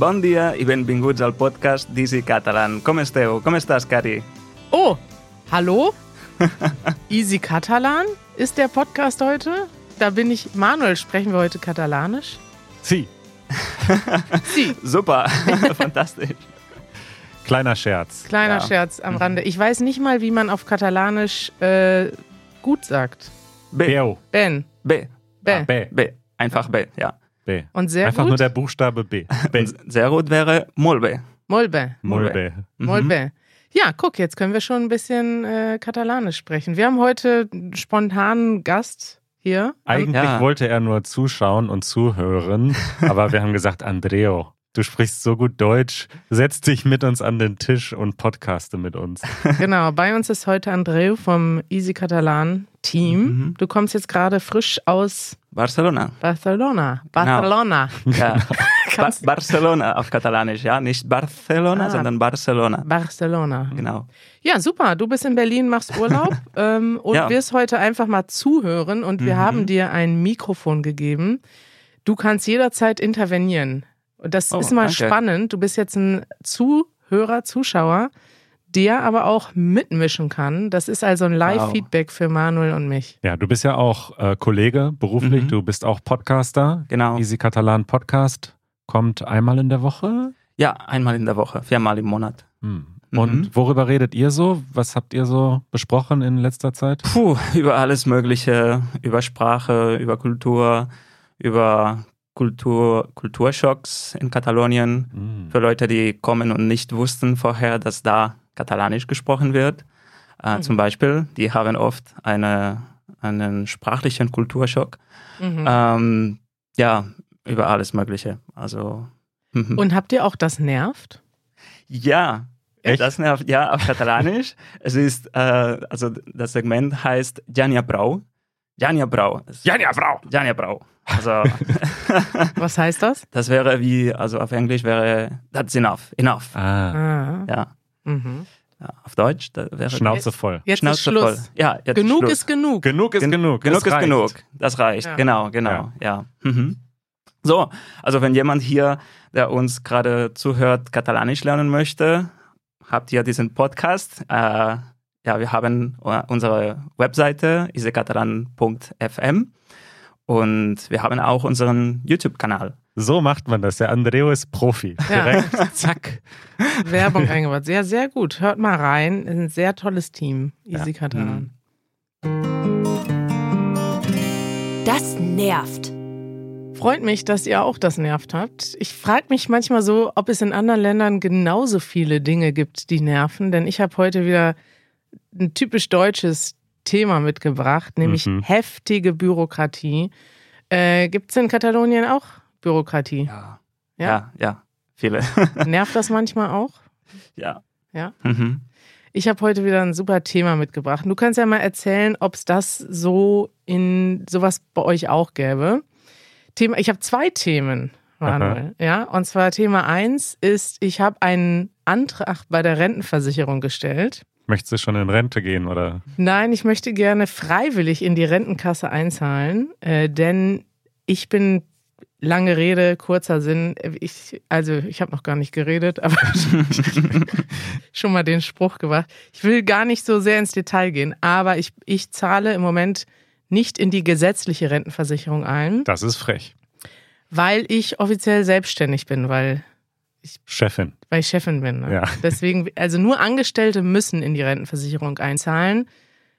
Bon dia i benvinguts al podcast d'Easy Catalan. Com esteu? Com estàs, Cari? Oh, hallo? Easy Catalan ist der Podcast heute. Da bin ich. Manuel, sprechen wir heute Katalanisch? Sie. Sie. Super, fantastisch. Kleiner Scherz. Kleiner Ja. Scherz am Rande. Ich weiß nicht mal, wie man auf Katalanisch äh, gut sagt. B. Ben. B. B. Ah, B. B. Einfach B, ja. B. Und sehr Einfach gut. nur der Buchstabe B. B. Sehr gut wäre Molbe. Molbe. Molbe. Mhm. Molbe. Ja, guck, jetzt können wir schon ein bisschen äh, Katalanisch sprechen. Wir haben heute einen spontanen Gast hier. Eigentlich Ja. wollte er nur zuschauen und zuhören, aber wir haben gesagt, Andreo, du sprichst so gut Deutsch, setz dich mit uns an den Tisch und podcaste mit uns. Genau, bei uns ist heute Andreu vom Easy Catalan Team. Mhm. Du kommst jetzt gerade frisch aus Barcelona. Barcelona. Barcelona. Ja. ba Barcelona auf Katalanisch, ja. Nicht Barcelona, Ah. sondern Barcelona. Barcelona. Genau. Ja, super. Du bist in Berlin, machst Urlaub ähm, und Ja. wirst heute einfach mal zuhören und wir Mhm. haben dir ein Mikrofon gegeben. Du kannst jederzeit intervenieren. Und das Oh, ist mal danke. spannend. Du bist jetzt ein Zuhörer, Zuschauer, der aber auch mitmischen kann. Das ist also ein Live-Feedback für Manuel und mich. Ja, du bist ja auch äh, Kollege beruflich, Mhm. du bist auch Podcaster. Genau. Easy Catalan Podcast kommt einmal in der Woche. Ja, einmal in der Woche, viermal im Monat. Hm. Mhm. Und worüber redet ihr so? Was habt ihr so besprochen in letzter Zeit? Puh, über alles Mögliche, über Sprache, über Kultur, über Kultur, Kulturschocks in Katalonien. Hm. Für Leute, die kommen und nicht wussten vorher, dass da Katalanisch gesprochen wird. Äh, Mhm. Zum Beispiel, die haben oft eine, einen sprachlichen Kulturschock. Mhm. Ähm, ja, über alles Mögliche. Also, mhm. Und habt ihr auch das nervt? ja, Echt? das nervt, ja, auf Katalanisch. es ist, äh, also das Segment heißt Jania Brau. Jania Brau. Jania Brau. Jania Brau. Also, Was heißt das? das wäre wie, also auf Englisch wäre that's enough. Enough. Ah, Ah. Ja. Mhm. ja. Auf Deutsch da wäre Schnauze voll. Jetzt Schnauze ist Schluss. voll. Ja, jetzt Genug Schluss. ist genug. Genug ist Gen- genug. Genug ist reicht. genug. Das reicht. Ja. Genau, genau. Ja. Mhm. So, also wenn jemand hier, der uns gerade zuhört, Katalanisch lernen möchte, habt ihr diesen Podcast. Äh, ja, wir haben äh, unsere Webseite isecatalan.fm und wir haben auch unseren YouTube-Kanal. So macht man das. Der Andreo ist Profi. Ja. Direkt, zack. Werbung eingebaut. Sehr, sehr gut. Hört mal rein. Ein sehr tolles Team. Easy Ja. Katalan. Das nervt. Freut mich, dass ihr auch das nervt habt. Ich frage mich manchmal so, ob es in anderen Ländern genauso viele Dinge gibt, die nerven. Denn ich habe heute wieder ein typisch deutsches Thema mitgebracht, nämlich Mhm. heftige Bürokratie. Äh, Gibt es in Katalonien auch Bürokratie? Ja, Ja? ja, ja viele. Nervt das manchmal auch? ja. Ja. Mhm. Ich habe heute wieder ein super Thema mitgebracht. Du kannst ja mal erzählen, ob es das so in sowas bei euch auch gäbe. Thema, ich habe zwei Themen, Manuel. Ja, und zwar Thema eins ist, ich habe einen Antrag bei der Rentenversicherung gestellt. Möchtest du schon in Rente gehen oder? Nein, ich möchte gerne freiwillig in die Rentenkasse einzahlen, äh, denn ich bin lange Rede, kurzer Sinn. Ich, also ich habe noch gar nicht geredet, aber schon mal den Spruch gemacht. Ich will gar nicht so sehr ins Detail gehen, aber ich, ich zahle im Moment nicht in die gesetzliche Rentenversicherung ein, Das ist frech. weil ich offiziell selbstständig bin, weil, Chefin. weil ich Chefin bin. Ne? Ja. Deswegen, also nur Angestellte müssen in die Rentenversicherung einzahlen.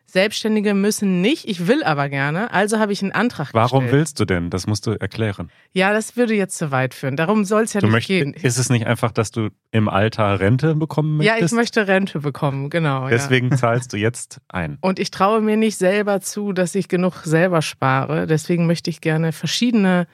Selbstständige müssen nicht, ich will aber gerne, also habe ich einen Antrag Warum gestellt. willst du denn? Das musst du erklären. Ja, das würde jetzt zu weit führen. Darum soll es ja Du nicht möchtest, gehen. ist es nicht einfach, dass du im Alter Rente bekommen Ja, möchtest? ich möchte Rente bekommen, genau. ja. Deswegen zahlst du jetzt ein. Und ich traue mir nicht selber zu, dass ich genug selber spare. Deswegen möchte ich gerne verschiedene,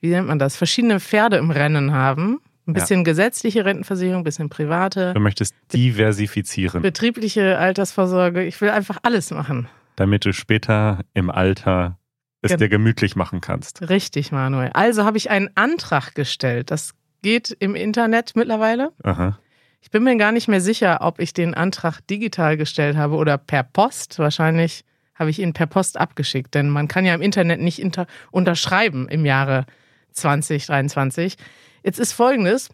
wie nennt man das, verschiedene Pferde im Rennen haben. Ein Ja. bisschen gesetzliche Rentenversicherung, ein bisschen private, Du möchtest diversifizieren, betriebliche Altersvorsorge. Ich will einfach alles machen. damit du später im Alter es Gen- dir gemütlich machen kannst. Richtig, Manuel. Also habe ich einen Antrag gestellt. Das geht im Internet mittlerweile. Aha. Ich bin mir gar nicht mehr sicher, ob ich den Antrag digital gestellt habe oder per Post. Wahrscheinlich habe ich ihn per Post abgeschickt, denn man kann ja im Internet nicht inter unterschreiben im Jahre 2023. Jetzt ist folgendes.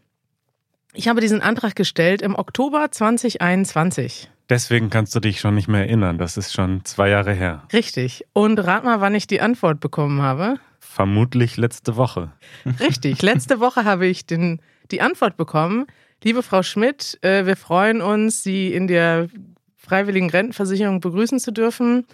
Ich habe diesen Antrag gestellt im Oktober 2021. Deswegen kannst du dich schon nicht mehr erinnern. Das ist schon zwei Jahre her. Richtig. Und rat mal, wann ich die Antwort bekommen habe. Vermutlich letzte Woche. Richtig. Letzte Woche habe ich den, die Antwort bekommen. Liebe Frau Schmidt, äh, wir freuen uns, Sie in der freiwilligen Rentenversicherung begrüßen zu dürfen.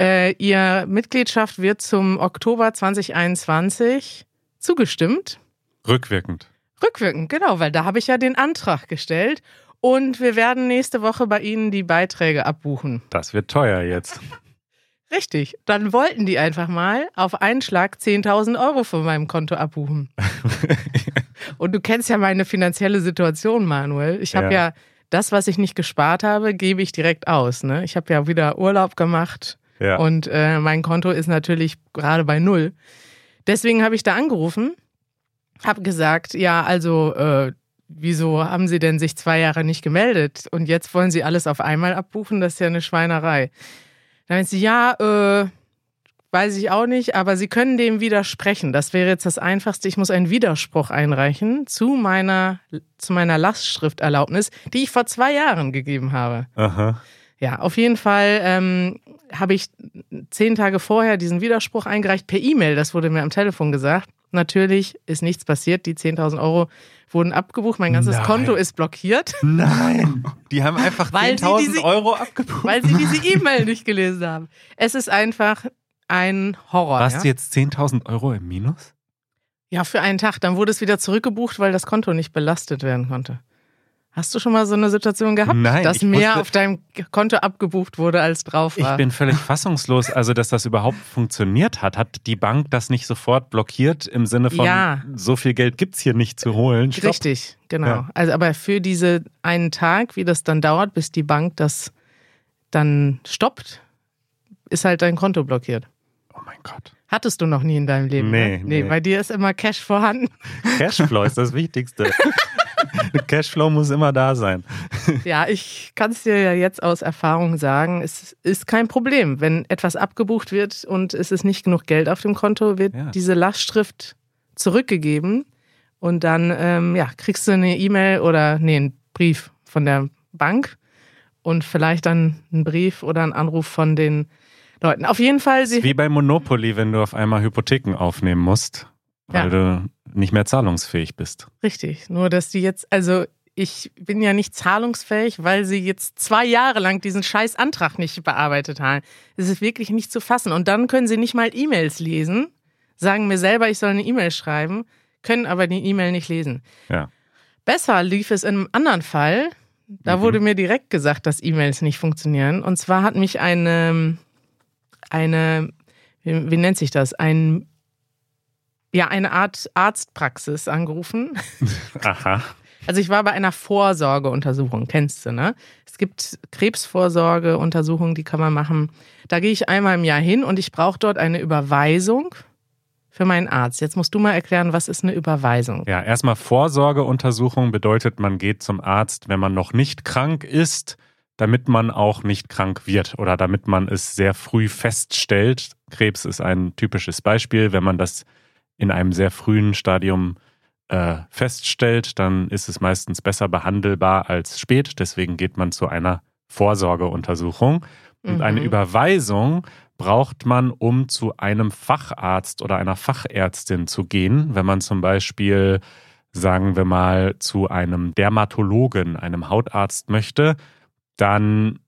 Äh, Ihr Mitgliedschaft wird zum Oktober 2021 zugestimmt. Rückwirkend. Rückwirkend, genau, weil da habe ich ja den Antrag gestellt. Und wir werden nächste Woche bei Ihnen die Beiträge abbuchen. Das wird teuer jetzt. Richtig. Dann wollten die einfach mal auf einen Schlag 10.000 Euro von meinem Konto abbuchen. Und du kennst ja meine finanzielle Situation, Manuel. Ich habe Ja. ja. das, was ich nicht gespart habe, gebe ich direkt aus. Ne? Ich habe ja wieder Urlaub gemacht ja. und äh, mein Konto ist natürlich gerade bei null. Deswegen habe ich da angerufen, habe gesagt, ja, also äh, wieso haben Sie denn sich zwei Jahre nicht gemeldet und jetzt wollen Sie alles auf einmal abbuchen? Das ist ja eine Schweinerei. Dann meinte sie, ja, äh, weiß ich auch nicht, aber Sie können dem widersprechen. Das wäre jetzt das Einfachste. Ich muss einen Widerspruch einreichen zu meiner, zu meiner Lastschrifterlaubnis, die ich vor zwei Jahren gegeben habe. Aha. Ja, auf jeden Fall ähm, habe ich zehn Tage vorher diesen Widerspruch eingereicht per E-Mail. Das wurde mir am Telefon gesagt. Natürlich ist nichts passiert. Die 10.000 Euro wurden abgebucht. Mein ganzes Nein. Konto ist blockiert, Nein. Die haben einfach Weil sie 10.000 diese- Euro abgebucht. weil sie diese E-Mail nicht gelesen haben. Es ist einfach ein Horror. Warst ja? du jetzt 10.000 Euro im Minus? ja, für einen Tag. Dann wurde es wieder zurückgebucht, weil das Konto nicht belastet werden konnte. Hast du schon mal so eine Situation gehabt, Nein, dass ich mehr wusste- auf deinem Konto abgebucht wurde, als drauf Ich war? bin völlig fassungslos, also dass das überhaupt funktioniert hat. Hat die Bank das nicht sofort blockiert im Sinne von, Ja. so viel Geld gibt's hier nicht zu holen? Stopp. Richtig, genau. Ja. Also aber für diese einen Tag, wie das dann dauert, bis die Bank das dann stoppt, ist halt dein Konto blockiert. Oh mein Gott. Hattest du noch nie in deinem Leben? Nee, ne? nee. nee. bei dir ist immer Cash vorhanden. Cashflow ist das Wichtigste. Cashflow muss immer da sein. Ja, ich kann es dir ja jetzt aus Erfahrung sagen, es ist kein Problem. Wenn etwas abgebucht wird und es ist nicht genug Geld auf dem Konto, wird Ja. diese Lastschrift zurückgegeben und dann ähm, ja, kriegst du eine E-Mail oder nee, einen Brief von der Bank und vielleicht dann einen Brief oder einen Anruf von den Leuten. Auf jeden Fall, sie Wie bei Monopoly, wenn du auf einmal Hypotheken aufnehmen musst, weil Ja. du nicht mehr zahlungsfähig bist. Richtig, nur dass die jetzt, also ich bin ja nicht zahlungsfähig, weil sie jetzt zwei Jahre lang diesen scheiß Antrag nicht bearbeitet haben. Es ist wirklich nicht zu fassen. Und dann können sie nicht mal E-Mails lesen, sagen mir selber, ich soll eine E-Mail schreiben, können aber die E-Mail nicht lesen. Ja. Besser lief es in einem anderen Fall. Da Mhm. wurde mir direkt gesagt, dass E-Mails nicht funktionieren. Und zwar hat mich eine, eine, wie, wie nennt sich das? Ein, ja, eine Art Arztpraxis angerufen. Aha. Also ich war bei einer Vorsorgeuntersuchung, kennst du, ne? Es gibt Krebsvorsorgeuntersuchungen, die kann man machen. Da gehe ich einmal im Jahr hin und ich brauche dort eine Überweisung für meinen Arzt. Jetzt musst du mal erklären, was ist eine Überweisung? Ja, erstmal Vorsorgeuntersuchung bedeutet, man geht zum Arzt, wenn man noch nicht krank ist, damit man auch nicht krank wird oder damit man es sehr früh feststellt. Krebs ist ein typisches Beispiel. Wenn man das in einem sehr frühen Stadium äh, feststellt, dann ist es meistens besser behandelbar als spät. Deswegen geht man zu einer Vorsorgeuntersuchung. Und Mhm. eine Überweisung braucht man, um zu einem Facharzt oder einer Fachärztin zu gehen, wenn man zum Beispiel, sagen wir mal, zu einem Dermatologen, einem Hautarzt möchte, dann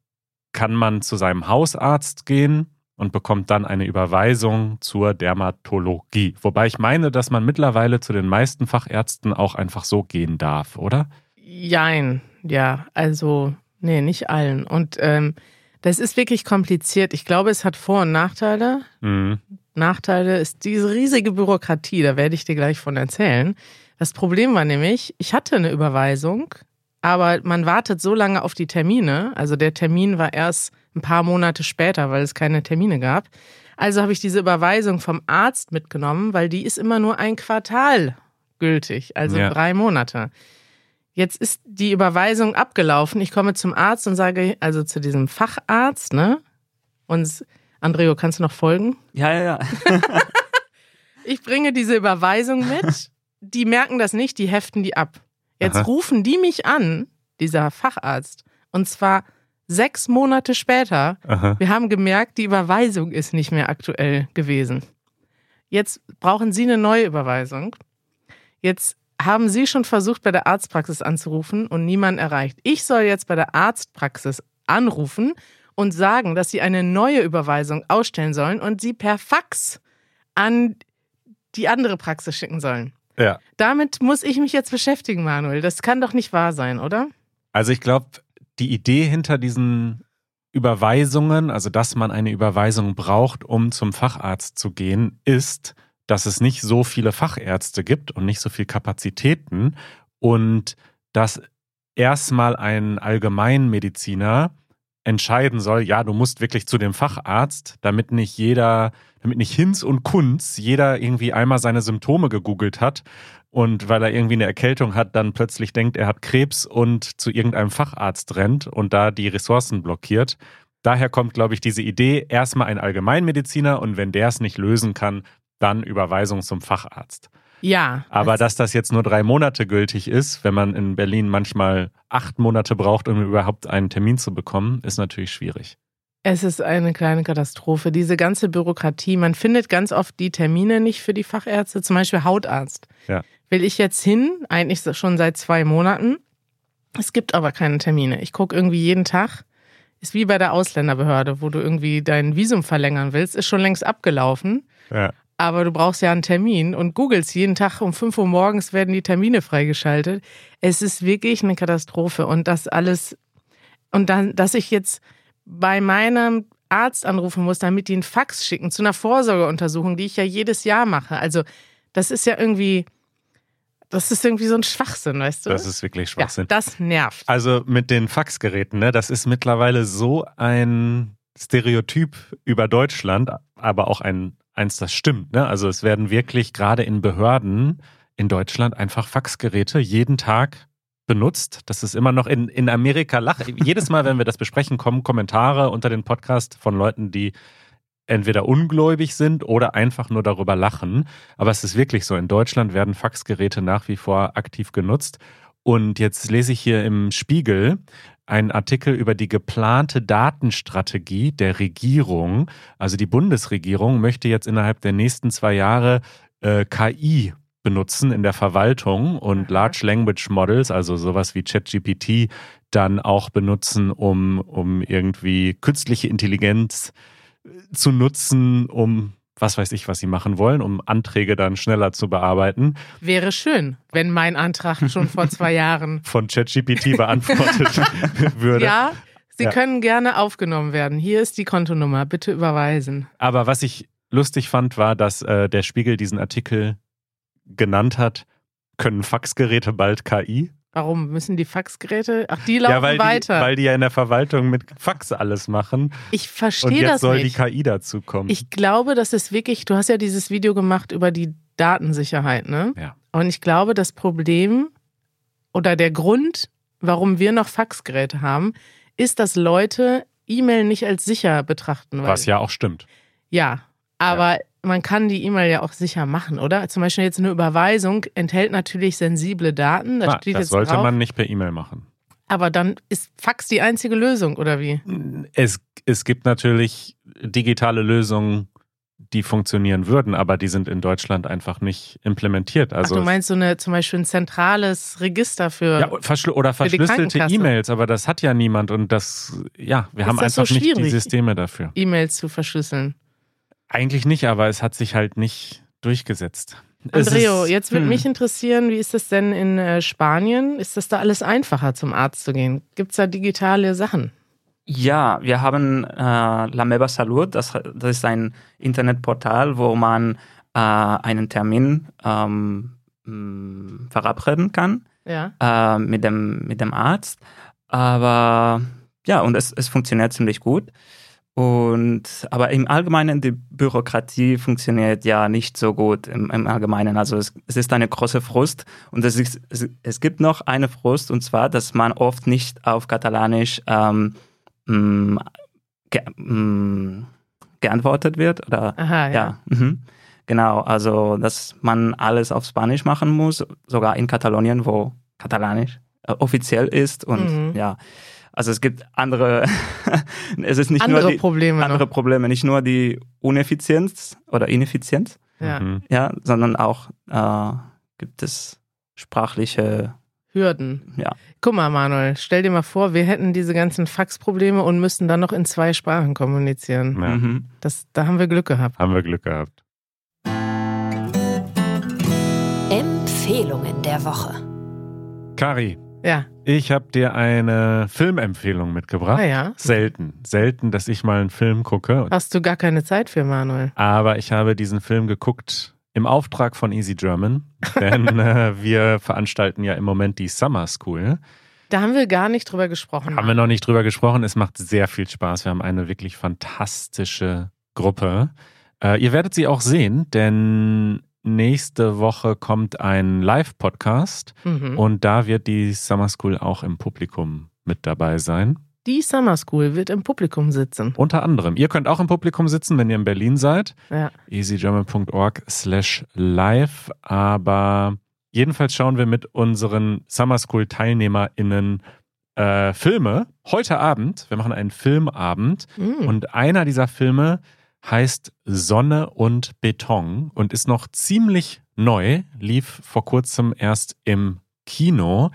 kann man zu seinem Hausarzt gehen und bekommt dann eine Überweisung zur Dermatologie. Wobei ich meine, dass man mittlerweile zu den meisten Fachärzten auch einfach so gehen darf, oder? Jein, ja, also, nee, nicht allen. Und ähm, das ist wirklich kompliziert. Ich glaube, es hat Vor- und Nachteile. Mhm. Nachteile ist diese riesige Bürokratie, da werde ich dir gleich von erzählen. Das Problem war nämlich, ich hatte eine Überweisung, aber man wartet so lange auf die Termine. Also der Termin war erst ein paar Monate später, weil es keine Termine gab. Also habe ich diese Überweisung vom Arzt mitgenommen, weil die ist immer nur ein Quartal gültig, also Ja. drei Monate. Jetzt ist die Überweisung abgelaufen. Ich komme zum Arzt und sage, also zu diesem Facharzt, ne? Und Andreo, kannst du noch folgen? Ja, ja, ja. Ich bringe diese Überweisung mit. Die merken das nicht, die heften die ab. Jetzt Aha. rufen die mich an, dieser Facharzt, und zwar sechs Monate später. Aha. Wir haben gemerkt, die Überweisung ist nicht mehr aktuell gewesen. Jetzt brauchen Sie eine neue Überweisung. Jetzt haben Sie schon versucht, bei der Arztpraxis anzurufen und niemand erreicht. Ich soll jetzt bei der Arztpraxis anrufen und sagen, dass Sie eine neue Überweisung ausstellen sollen und sie per Fax an die andere Praxis schicken sollen. Ja. Damit muss ich mich jetzt beschäftigen, Manuel. Das kann doch nicht wahr sein, oder? Also ich glaube, die Idee hinter diesen Überweisungen, also dass man eine Überweisung braucht, um zum Facharzt zu gehen, ist, dass es nicht so viele Fachärzte gibt und nicht so viel Kapazitäten und dass erstmal ein Allgemeinmediziner entscheiden soll, ja, du musst wirklich zu dem Facharzt, damit nicht jeder, damit nicht Hinz und Kunz jeder irgendwie einmal seine Symptome gegoogelt hat und weil er irgendwie eine Erkältung hat, dann plötzlich denkt, er hat Krebs und zu irgendeinem Facharzt rennt und da die Ressourcen blockiert. Daher kommt, glaube ich, diese Idee, erstmal ein Allgemeinmediziner und wenn der es nicht lösen kann, dann Überweisung zum Facharzt. Ja. Aber das, dass das jetzt nur drei Monate gültig ist, wenn man in Berlin manchmal acht Monate braucht, um überhaupt einen Termin zu bekommen, ist natürlich schwierig. es ist eine kleine Katastrophe. Diese ganze Bürokratie. Man findet ganz oft die Termine nicht für die Fachärzte, zum Beispiel Hautarzt. Ja. Will ich jetzt hin, eigentlich schon seit zwei Monaten. Es gibt aber keine Termine. Ich gucke irgendwie jeden Tag. Ist wie bei der Ausländerbehörde, wo du irgendwie dein Visum verlängern willst, ist schon längst abgelaufen. Ja. Aber du brauchst ja einen Termin und googelst jeden Tag um 5 Uhr morgens werden die Termine freigeschaltet. Es ist wirklich eine Katastrophe und das alles und dann, dass ich jetzt bei meinem Arzt anrufen muss, damit die einen Fax schicken zu einer Vorsorgeuntersuchung, die ich ja jedes Jahr mache. Also das ist ja irgendwie, das ist irgendwie so ein Schwachsinn, weißt du? Das ist wirklich Schwachsinn. Ja, das nervt. Also mit den Faxgeräten, ne, das ist mittlerweile so ein Stereotyp über Deutschland, aber auch ein eins, das stimmt. Ne? Also es werden wirklich gerade in Behörden in Deutschland einfach Faxgeräte jeden Tag benutzt. Das ist immer noch in, in Amerika lach. Jedes Mal, wenn wir das besprechen, kommen Kommentare unter den Podcast von Leuten, die entweder ungläubig sind oder einfach nur darüber lachen. Aber es ist wirklich so. In Deutschland werden Faxgeräte nach wie vor aktiv genutzt. Und jetzt lese ich hier im Spiegel einen Artikel über die geplante Datenstrategie der Regierung. Also die Bundesregierung möchte jetzt innerhalb der nächsten zwei Jahre äh, KI benutzen in der Verwaltung und Large Language Models, also sowas wie ChatGPT, dann auch benutzen, um, um irgendwie künstliche Intelligenz äh, zu nutzen, um was weiß ich, was sie machen wollen, um Anträge dann schneller zu bearbeiten. Wäre schön, wenn mein Antrag schon vor zwei Jahren. Von ChatGPT beantwortet würde. Ja, Sie Ja. können gerne aufgenommen werden. Hier ist die Kontonummer. Bitte überweisen. Aber was ich lustig fand, war, dass äh, der Spiegel diesen Artikel genannt hat, können Faxgeräte bald KI? Warum müssen die Faxgeräte? Ach, die laufen ja, weil weiter. Die, weil die ja in der Verwaltung mit Fax alles machen. ich Und verstehe jetzt das soll nicht. die KI dazukommen. Ich glaube, das ist wirklich, du hast ja dieses Video gemacht über die Datensicherheit, ne? Ja. Und ich glaube, das Problem oder der Grund, warum wir noch Faxgeräte haben, ist, dass Leute E-Mail nicht als sicher betrachten. Was ja auch stimmt. Ja, aber man kann die E-Mail ja auch sicher machen, oder? Zum Beispiel jetzt eine Überweisung enthält natürlich sensible Daten. Da steht das sollte drauf, man nicht per E-Mail machen. Aber dann ist Fax die einzige Lösung, oder wie? Es, es gibt natürlich digitale Lösungen, die funktionieren würden, aber die sind in Deutschland einfach nicht implementiert. Also Ach, du meinst so eine zum Beispiel ein zentrales Register für. Ja, verschl oder verschlüsselte. E-Mails, aber das hat ja niemand und das, ja, wir Ist haben das so einfach nicht die? Systeme dafür. E-Mails zu verschlüsseln. Eigentlich nicht, aber es hat sich halt nicht durchgesetzt. Es Andreo, ist- jetzt würde hm. mich interessieren, wie ist das denn in äh, Spanien? Ist das da alles einfacher, zum Arzt zu gehen? Gibt es da digitale Sachen? Ja, wir haben äh, La Meva Salud, das, das ist ein Internetportal, wo man äh, einen Termin ähm, mh, verabreden kann Ja. äh, mit, dem, mit dem Arzt. Aber ja, und es, es funktioniert ziemlich gut. Und aber im Allgemeinen die Bürokratie funktioniert ja nicht so gut im, im Allgemeinen. Also es, es ist eine große Frust und es, ist, es, es gibt noch eine Frust und zwar, dass man oft nicht auf Katalanisch ähm, mh, ge, mh, geantwortet wird oder Aha, ja. ja, mhm. genau. Also, dass man alles auf Spanisch machen muss, sogar in Katalonien, wo katalanisch äh, offiziell ist und Mhm. ja, also es gibt andere, es ist nicht Andere nur die, Probleme andere noch. Probleme, nicht nur die Uneffizienz oder Ineffizienz, Ja. Mhm. ja, sondern auch äh, gibt es sprachliche, Hürden. ja, Guck mal, Manuel, stell dir mal vor, wir hätten diese ganzen Faxprobleme und müssten dann noch in zwei Sprachen kommunizieren. Ja, mhm. Das, da haben wir Glück gehabt. Haben wir Glück gehabt. Empfehlungen der Woche. Kari, Ja, ich habe dir eine Filmempfehlung mitgebracht. ah ja. Selten, selten, dass ich mal einen Film gucke. Hast du gar keine Zeit für, Manuel? Aber ich habe diesen Film geguckt im Auftrag von Easy German, denn äh, wir veranstalten ja im Moment die Summer School. Da haben wir gar nicht drüber gesprochen. Haben wir noch nicht drüber gesprochen. Es macht sehr viel Spaß. Wir haben eine wirklich fantastische Gruppe. Äh, ihr werdet sie auch sehen, denn nächste Woche kommt ein Live-Podcast mhm. und da wird die Summer School auch im Publikum mit dabei sein. Die Summer School wird im Publikum sitzen. Unter anderem. Ihr könnt auch im Publikum sitzen, wenn ihr in Berlin seid. Ja. easygerman.org slash live. Aber jedenfalls schauen wir mit unseren Summer School TeilnehmerInnen äh, Filme heute Abend. Wir machen einen Filmabend Mhm. und einer dieser Filme heißt Sonne und Beton und ist noch ziemlich neu, lief vor kurzem erst im Kino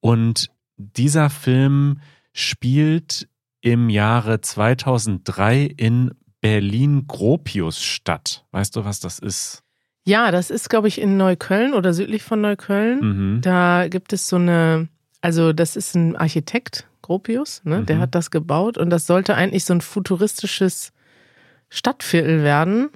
und dieser Film spielt im Jahre 2003 in Berlin-Gropiusstadt. Weißt du, was das ist? ja, das ist, glaube ich, in Neukölln oder südlich von Neukölln. Mhm. Da gibt es so eine, also das ist ein Architekt, Gropius, ne? der Mhm. hat das gebaut und das sollte eigentlich so ein futuristisches Stadtviertel werden,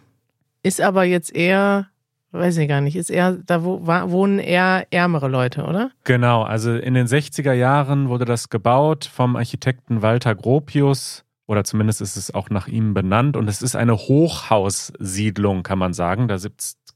ist aber jetzt eher, weiß ich gar nicht, ist eher, da wohnen eher ärmere Leute, oder? Genau, also in den 60er Jahren wurde das gebaut vom Architekten Walter Gropius oder zumindest ist es auch nach ihm benannt und es ist eine Hochhaussiedlung, kann man sagen. Da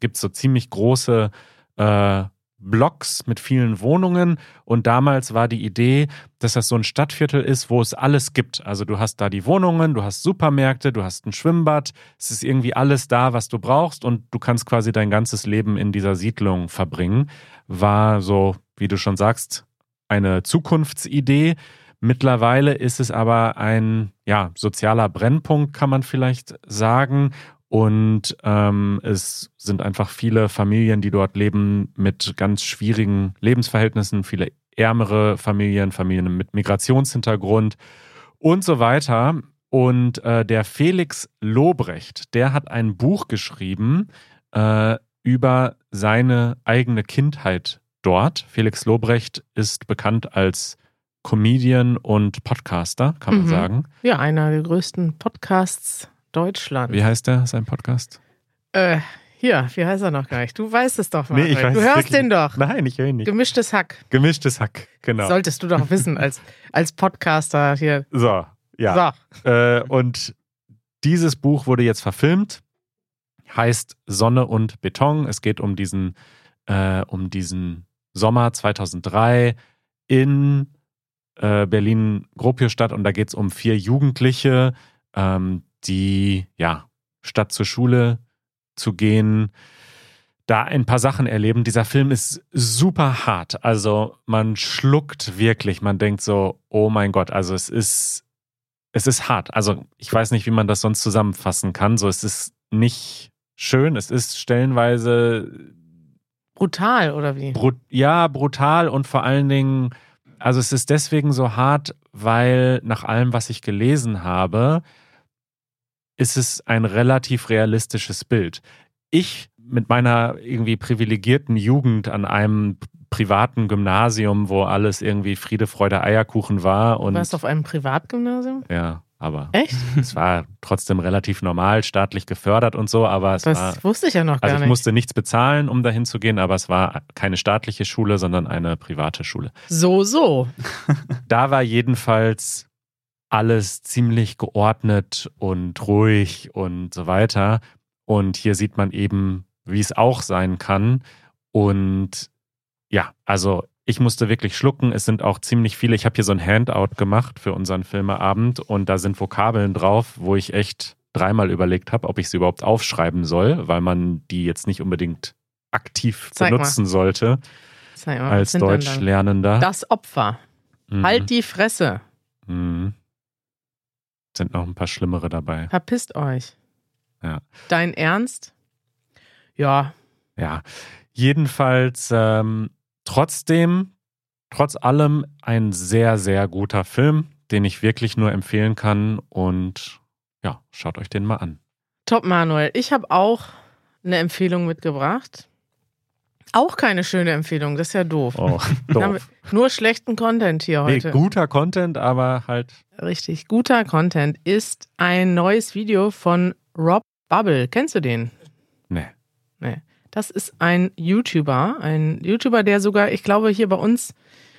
gibt es so ziemlich große äh, Blocks mit vielen Wohnungen und damals war die Idee, dass das so ein Stadtviertel ist, wo es alles gibt. Also du hast da die Wohnungen, du hast Supermärkte, du hast ein Schwimmbad, es ist irgendwie alles da, was du brauchst und du kannst quasi dein ganzes Leben in dieser Siedlung verbringen. War so, wie du schon sagst, eine Zukunftsidee. Mittlerweile ist es aber ein ja, sozialer Brennpunkt, kann man vielleicht sagen. Und ähm, es sind einfach viele Familien, die dort leben, mit ganz schwierigen Lebensverhältnissen, viele ärmere Familien, Familien mit Migrationshintergrund und so weiter. Und äh, der Felix Lobrecht, der hat ein Buch geschrieben äh, über seine eigene Kindheit dort. Felix Lobrecht ist bekannt als Comedian und Podcaster, kann man Mhm. sagen. Ja, einer der größten Podcasts Deutschlands. Wie heißt der, sein Podcast? Äh, hier, wie heißt er noch gar nicht? Du weißt es doch mal. Nee, ich weiß du hörst wirklich den doch. Nein, ich höre ihn nicht. Gemischtes Hack. Gemischtes Hack, genau. Solltest du doch wissen als, als Podcaster hier. So, ja. So. Äh, und dieses Buch wurde jetzt verfilmt, heißt Sonne und Beton. Es geht um diesen, äh, um diesen Sommer 2003 in äh, Berlin-Gropiusstadt und da geht es um vier Jugendliche, ähm, die ja statt zur Schule zu gehen, da ein paar Sachen erleben. Dieser Film ist super hart. Also man schluckt wirklich. Man denkt so, oh mein Gott, also es ist, es ist hart. Also ich weiß nicht, wie man das sonst zusammenfassen kann. So, es ist nicht schön. Es ist stellenweise Brutal, oder wie? brut ja brutal und vor allen Dingen, also es ist deswegen so hart, weil nach allem, was ich gelesen habe, ist es ein relativ realistisches Bild. Ich mit meiner irgendwie privilegierten Jugend an einem privaten Gymnasium, wo alles irgendwie Friede, Freude, Eierkuchen war Du und warst auf einem Privatgymnasium? ja, aber Echt? es war trotzdem relativ normal, staatlich gefördert und so, aber es war Das wusste ich ja noch gar also ich nicht. musste nichts bezahlen, um dahin zu gehen, aber es war keine staatliche Schule, sondern eine private Schule. So, so. Da war jedenfalls alles ziemlich geordnet und ruhig und so weiter. Und hier sieht man eben, wie es auch sein kann. Und ja, also ich musste wirklich schlucken. Es sind auch ziemlich viele. Ich habe hier so ein Handout gemacht für unseren Filmeabend und da sind Vokabeln drauf, wo ich echt dreimal überlegt habe, ob ich sie überhaupt aufschreiben soll, weil man die jetzt nicht unbedingt aktiv Zeig mal. benutzen sollte. Sag mal, als Deutschlernender. Das Opfer. Mhm. Halt die Fresse. Mhm. Sind noch ein paar schlimmere dabei. Verpisst euch. Ja. Dein Ernst? Ja, Ja, jedenfalls ähm, trotzdem, trotz allem ein sehr, sehr guter Film, den ich wirklich nur empfehlen kann und ja, schaut euch den mal an. top, Manuel. Ich habe auch eine Empfehlung mitgebracht. Auch keine schöne Empfehlung, das ist ja doof. Oh, doof. Nur schlechten Content hier Nee, heute. guter Content, aber halt, Richtig, guter Content ist ein neues Video von Rob Bubble. Kennst du den? ne. Das ist ein YouTuber, ein YouTuber, der sogar, ich glaube, hier bei uns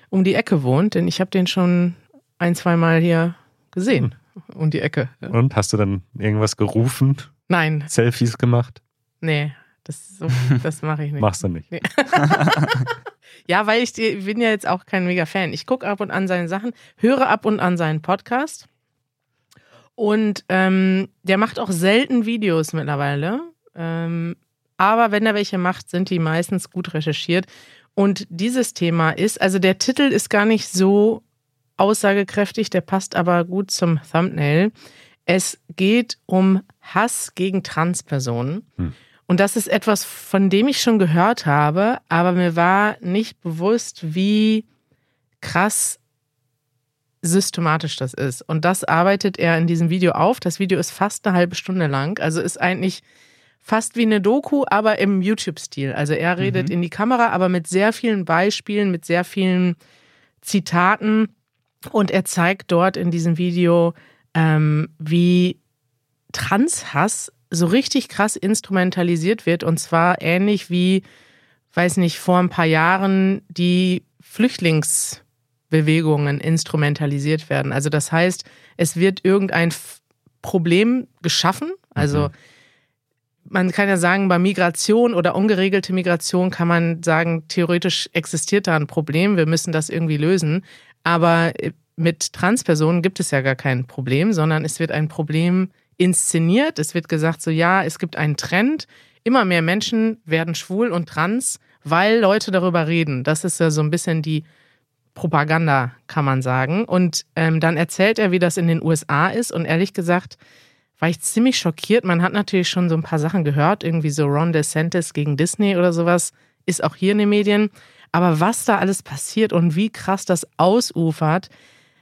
um die Ecke wohnt, denn ich habe den schon ein, zwei Mal hier gesehen. Um die Ecke. Und hast du dann irgendwas gerufen, Nein, Selfies gemacht? nee, das, so, das mache ich nicht. Machst du nicht. Ja, weil ich die- bin ja jetzt auch kein mega Fan. Ich gucke ab und an seine Sachen, höre ab und an seinen Podcast. Und ähm, der macht auch selten Videos mittlerweile. Ähm, aber wenn er welche macht, sind die meistens gut recherchiert. Und dieses Thema ist, also der Titel ist gar nicht so aussagekräftig, der passt aber gut zum Thumbnail. Es geht um Hass gegen Transpersonen. Hm. Und das ist etwas, von dem ich schon gehört habe, aber mir war nicht bewusst, wie krass systematisch das ist. Und das arbeitet er in diesem Video auf. Das Video ist fast eine halbe Stunde lang, also ist eigentlich fast wie eine Doku, aber im YouTube-Stil. Also er redet Mhm. in die Kamera, aber mit sehr vielen Beispielen, mit sehr vielen Zitaten. Und er zeigt dort in diesem Video, ähm, wie Transhass so richtig krass instrumentalisiert wird. Und zwar ähnlich wie, weiß nicht, vor ein paar Jahren die Flüchtlingsbewegungen instrumentalisiert werden. Also das heißt, es wird irgendein Problem geschaffen. Also Mhm. man kann ja sagen, bei Migration oder ungeregelte Migration kann man sagen, theoretisch existiert da ein Problem, wir müssen das irgendwie lösen. Aber äh, mit Transpersonen gibt es ja gar kein Problem, sondern es wird ein Problem inszeniert. Es wird gesagt, so ja, es gibt einen Trend. Immer mehr Menschen werden schwul und trans, weil Leute darüber reden. Das ist ja so ein bisschen die Propaganda, kann man sagen. Und ähm, dann erzählt er, wie das in den USA ist. Und ehrlich gesagt, war ich ziemlich schockiert. Man hat natürlich schon so ein paar Sachen gehört, irgendwie so Ron DeSantis gegen Disney oder sowas, ist auch hier in den Medien. Aber was da alles passiert und wie krass das ausufert,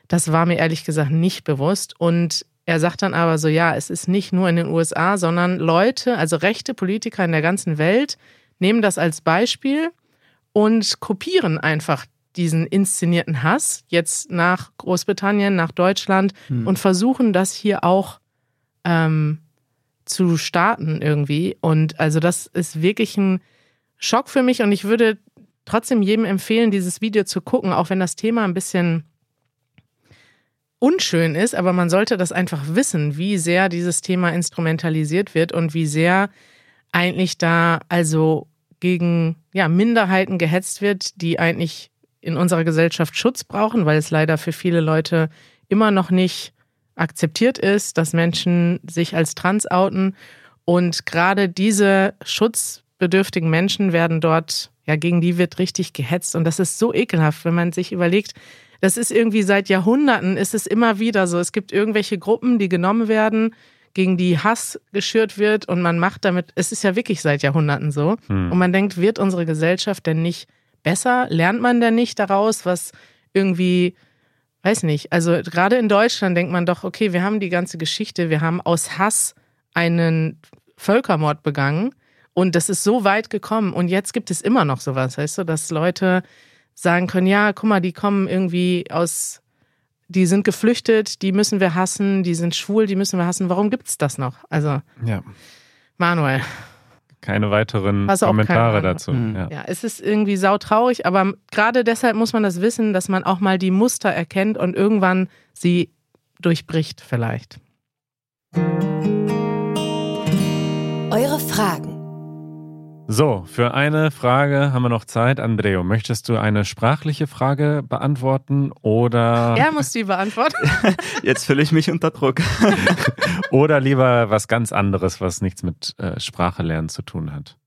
das war mir ehrlich gesagt nicht bewusst. Und er sagt dann aber so, ja, es ist nicht nur in den USA, sondern Leute, also rechte Politiker in der ganzen Welt, nehmen das als Beispiel und kopieren einfach diesen inszenierten Hass jetzt nach Großbritannien, nach Deutschland Hm. und versuchen das hier auch ähm, zu starten irgendwie. Und also das ist wirklich ein Schock für mich und ich würde trotzdem jedem empfehlen, dieses Video zu gucken, auch wenn das Thema ein bisschen unschön ist, aber man sollte das einfach wissen, wie sehr dieses Thema instrumentalisiert wird und wie sehr eigentlich da also gegen ja, Minderheiten gehetzt wird, die eigentlich in unserer Gesellschaft Schutz brauchen, weil es leider für viele Leute immer noch nicht akzeptiert ist, dass Menschen sich als trans outen. Und gerade diese schutzbedürftigen Menschen werden dort, ja, gegen die wird richtig gehetzt. Und das ist so ekelhaft, wenn man sich überlegt, das ist irgendwie seit Jahrhunderten, ist es immer wieder so. Es gibt irgendwelche Gruppen, die genommen werden, gegen die Hass geschürt wird und man macht damit, es ist ja wirklich seit Jahrhunderten so. Hm. Und man denkt, wird unsere Gesellschaft denn nicht besser? Lernt man denn nicht daraus, was irgendwie, weiß nicht, also gerade in Deutschland denkt man doch, okay, wir haben die ganze Geschichte, wir haben aus Hass einen Völkermord begangen und das ist so weit gekommen und jetzt gibt es immer noch sowas, weißt du, dass Leute sagen können, ja, guck mal, die kommen irgendwie aus, die sind geflüchtet, die müssen wir hassen, die sind schwul, die müssen wir hassen. Warum gibt es das noch? Also, Ja, Manuel, keine weiteren Kommentare keine dazu. Hm. Ja. Ja, es ist irgendwie sautraurig, aber gerade deshalb muss man das wissen, dass man auch mal die Muster erkennt und irgendwann sie durchbricht vielleicht. Eure Fragen. So, für eine Frage haben wir noch Zeit. Andreo, möchtest du eine sprachliche Frage beantworten oder, Er muss die beantworten. Jetzt fühle ich mich unter Druck. oder lieber was ganz anderes, was nichts mit äh, Sprache lernen zu tun hat?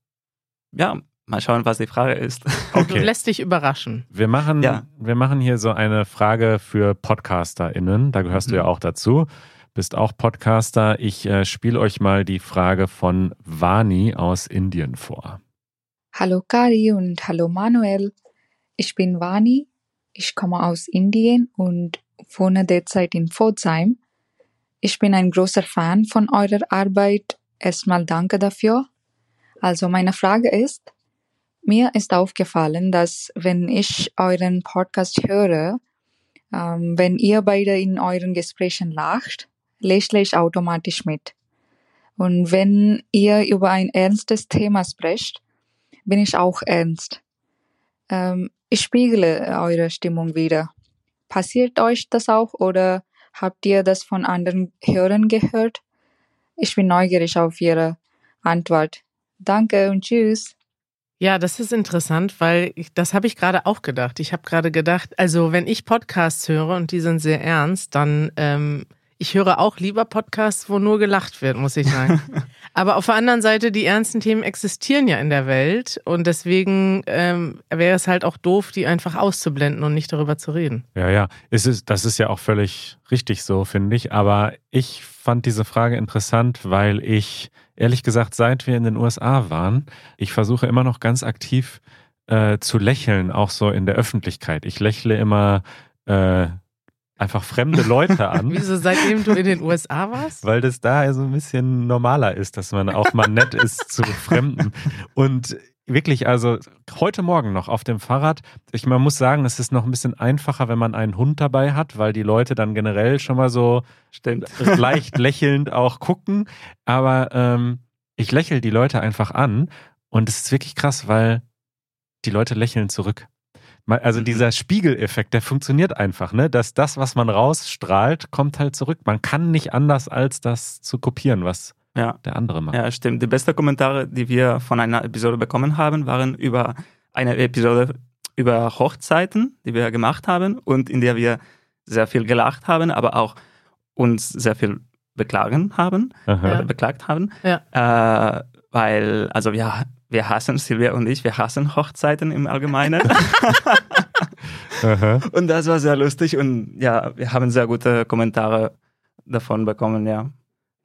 Ja, mal schauen, was die Frage ist. Du Okay. lässt dich überraschen. Wir machen, Ja. wir machen hier so eine Frage für PodcasterInnen. Da gehörst du ja Mhm. auch dazu. Bist auch Podcaster. Ich äh, spiele euch mal die Frage von Vani aus Indien vor. Hallo Kari und hallo Manuel. Ich bin Vani. Ich komme aus Indien und wohne derzeit in Pforzheim. Ich bin ein großer Fan von eurer Arbeit. Erstmal danke dafür. Also meine Frage ist, mir ist aufgefallen, dass wenn ich euren Podcast höre, ähm, wenn ihr beide in euren Gesprächen lacht, lächle ich automatisch mit. Und wenn ihr über ein ernstes Thema sprecht, bin ich auch ernst. Ähm, ich spiegle eure Stimmung wieder. Passiert euch das auch oder habt ihr das von anderen Hörern gehört? Ich bin neugierig auf Ihre Antwort. Danke und tschüss. Ja, das ist interessant, weil ich, das habe ich gerade auch gedacht. Ich habe gerade gedacht, also wenn ich Podcasts höre und die sind sehr ernst, dann ähm, ich höre auch lieber Podcasts, wo nur gelacht wird, muss ich sagen. Aber auf der anderen Seite, die ernsten Themen existieren ja in der Welt und deswegen ähm, wäre es halt auch doof, die einfach auszublenden und nicht darüber zu reden. Ja, ja, es ist, das ist ja auch völlig richtig so, finde ich. Aber ich fand diese Frage interessant, weil ich, ehrlich gesagt, seit wir in den USA waren, ich versuche immer noch ganz aktiv äh, zu lächeln, auch so in der Öffentlichkeit. Ich lächle immer äh, einfach fremde Leute an. Wieso seitdem du in den USA warst? Weil das da so ein bisschen normaler ist, dass man auch mal nett ist zu Fremden. Und wirklich, also heute Morgen noch auf dem Fahrrad, ich man muss sagen, es ist noch ein bisschen einfacher, wenn man einen Hund dabei hat, weil die Leute dann generell schon mal so Stimmt. leicht lächelnd auch gucken. Aber ähm, ich lächle die Leute einfach an und es ist wirklich krass, weil die Leute lächeln zurück. Also Mhm. dieser Spiegeleffekt, der funktioniert einfach, ne? Dass das, was man rausstrahlt, kommt halt zurück. Man kann nicht anders, als das zu kopieren, was Ja. der andere macht. Ja, stimmt. Die besten Kommentare, die wir von einer Episode bekommen haben, waren über eine Episode über Hochzeiten, die wir gemacht haben und in der wir sehr viel gelacht haben, aber auch uns sehr viel beklagen haben, Aha. oder beklagt haben. Ja. Äh, weil, also wir, wir hassen, Silvia und ich, wir hassen Hochzeiten im Allgemeinen. Und das war sehr lustig und ja, wir haben sehr gute Kommentare davon bekommen, ja.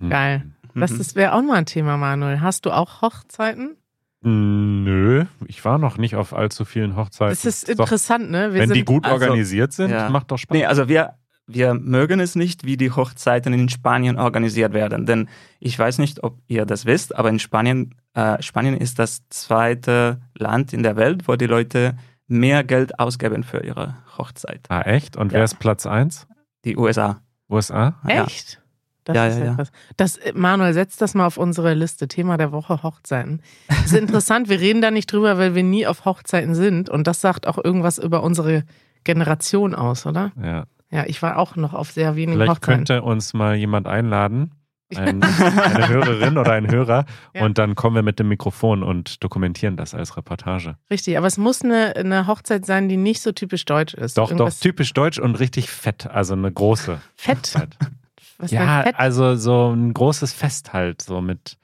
Geil. Das Mhm. ist- wäre auch mal ein Thema, Manuel. Hast du auch Hochzeiten? Nö, ich war noch nicht auf allzu vielen Hochzeiten. Das ist Doch, interessant, ne? Wir wenn die gut also- organisiert sind, Ja. macht doch Spaß. Nee, also wir, wir mögen es nicht, wie die Hochzeiten in Spanien organisiert werden. Denn ich weiß nicht, ob ihr das wisst, aber in Spanien, äh, Spanien ist das zweite Land in der Welt, wo die Leute mehr Geld ausgeben für ihre Hochzeit. ah, echt? Und Ja. wer ist Platz 1? Die USA. USA? Ja. Echt? Das Ja, ist ja, ja, ja. krass. Das, äh, Manuel, setz das mal auf unsere Liste. Thema der Woche Hochzeiten. Das ist interessant. Wir reden da nicht drüber, weil wir nie auf Hochzeiten sind. Und das sagt auch irgendwas über unsere Generation aus, oder? Ja. Ja, ich war auch noch auf sehr wenigen Vielleicht Hochzeiten. könnte uns mal jemand einladen, ein, eine Hörerin oder ein Hörer, Ja. und dann kommen wir mit dem Mikrofon und dokumentieren das als Reportage. Richtig, aber es muss eine, eine Hochzeit sein, die nicht so typisch deutsch ist. Doch, doch, Irgendwas typisch deutsch und richtig fett, also eine große. Fett. Hochzeit. Was Ja, fett? also so ein großes Fest halt, so mit,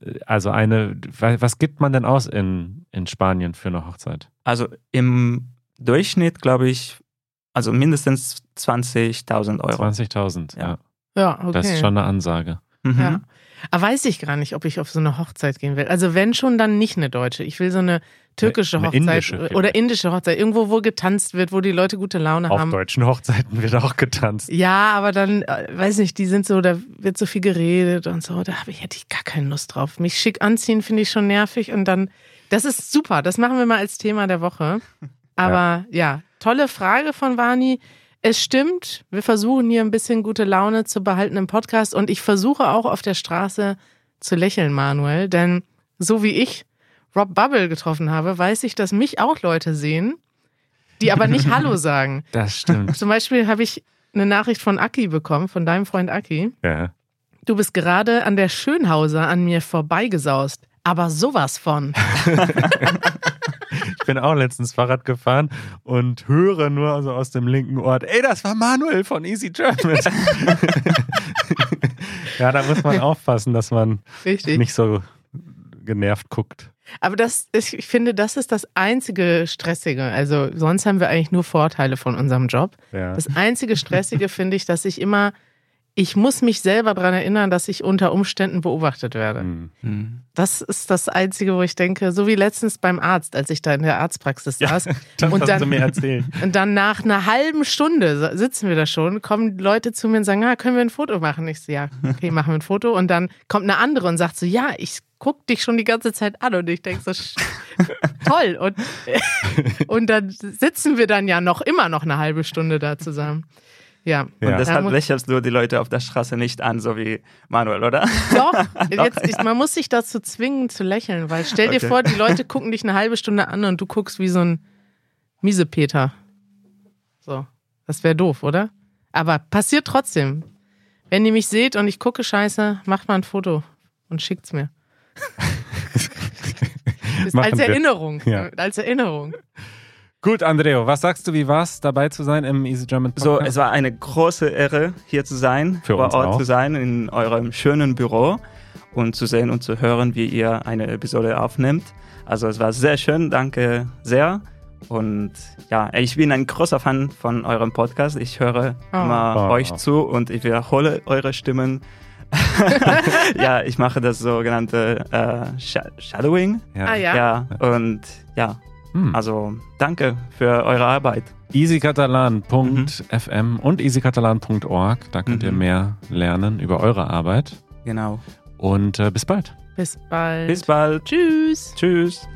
äh, also eine, wa- was gibt man denn aus in, in Spanien für eine Hochzeit? Also im Durchschnitt, glaube ich, also mindestens 20.000 Euro. 20.000, ja. Ja. ja, okay. Das ist schon eine Ansage. Mhm. Ja. Aber weiß ich gar nicht, ob ich auf so eine Hochzeit gehen will. Also wenn schon, dann nicht eine deutsche. Ich will so eine türkische Eine Hochzeit indische oder indische Hochzeit. Irgendwo, wo getanzt wird, wo die Leute gute Laune Auf haben. deutschen Hochzeiten wird auch getanzt. Ja, aber dann, äh, weiß nicht, die sind so, da wird so viel geredet und so, da ich, hätte ich gar keine Lust drauf. Mich schick anziehen finde ich schon nervig und dann, das ist super, das machen wir mal als Thema der Woche. Aber ja, tolle Frage von Vani. Es stimmt, wir versuchen hier ein bisschen gute Laune zu behalten im Podcast und ich versuche auch auf der Straße zu lächeln, Manuel, denn so wie ich Rob Bubble getroffen habe, weiß ich, dass mich auch Leute sehen, die aber nicht Hallo sagen. Das stimmt. Zum Beispiel habe ich eine Nachricht von Aki bekommen, von deinem Freund Aki. ja. Du bist gerade an der Schönhauser an mir vorbeigesaust. Aber sowas von. Ich bin auch letztens Fahrrad gefahren und höre nur also aus dem linken Ort, ey, das war Manuel von Easy German. ja, da muss man aufpassen, dass man Richtig. nicht so genervt guckt. Aber das, ist, ich finde, das ist das einzige Stressige. Also sonst haben wir eigentlich nur Vorteile von unserem Job. Ja. Das einzige Stressige finde ich, dass ich immer, ich muss mich selber daran erinnern, dass ich unter Umständen beobachtet werde. Hm. Hm. Das ist das Einzige, wo ich denke, so wie letztens beim Arzt, als ich da in der Arztpraxis saß. Das und, dann, und dann nach einer halben Stunde sitzen wir da schon, kommen Leute zu mir und sagen, ah, können wir ein Foto machen? Ich so, ja, okay, machen wir ein Foto. Und dann kommt eine andere und sagt so, ja, ich guck dich schon die ganze Zeit an. Und ich denke so, toll. Und, und dann sitzen wir dann ja noch immer noch eine halbe Stunde da zusammen. Ja. Ja. Und Da deshalb lächelst du die Leute auf der Straße nicht an, so wie Manuel, oder? Doch, jetzt, ich, man muss sich dazu zwingen zu lächeln, weil stell dir Okay. vor, die Leute gucken dich eine halbe Stunde an und du guckst wie so ein Miesepeter. So, das wäre doof, oder? Aber passiert trotzdem. Wenn ihr mich seht und ich gucke scheiße, macht mal ein Foto und schickt's mir. Als. Erinnerung. Ja. Als Erinnerung. Gut, Andreo, was sagst du, wie war's, dabei zu sein im Easy German So, Podcast? es war eine große Ehre, hier zu sein, Für vor Ort auch. zu sein, in eurem schönen Büro und zu sehen und zu hören, wie ihr eine Episode aufnimmt. Also es war sehr schön, danke sehr. Und ja, ich bin ein großer Fan von eurem Podcast. Ich höre Oh. immer Oh. euch zu und ich wiederhole eure Stimmen. ja, ich mache das sogenannte äh, Sha- Shadowing. Ah ja. Ja, und ja, Hm. also danke für eure Arbeit. easykatalan.fm und easykatalan.org. Da könnt ihr Mhm. mehr lernen über eure Arbeit. Genau. Und äh, bis bald. Bis bald. Bis bald. Tschüss. Tschüss.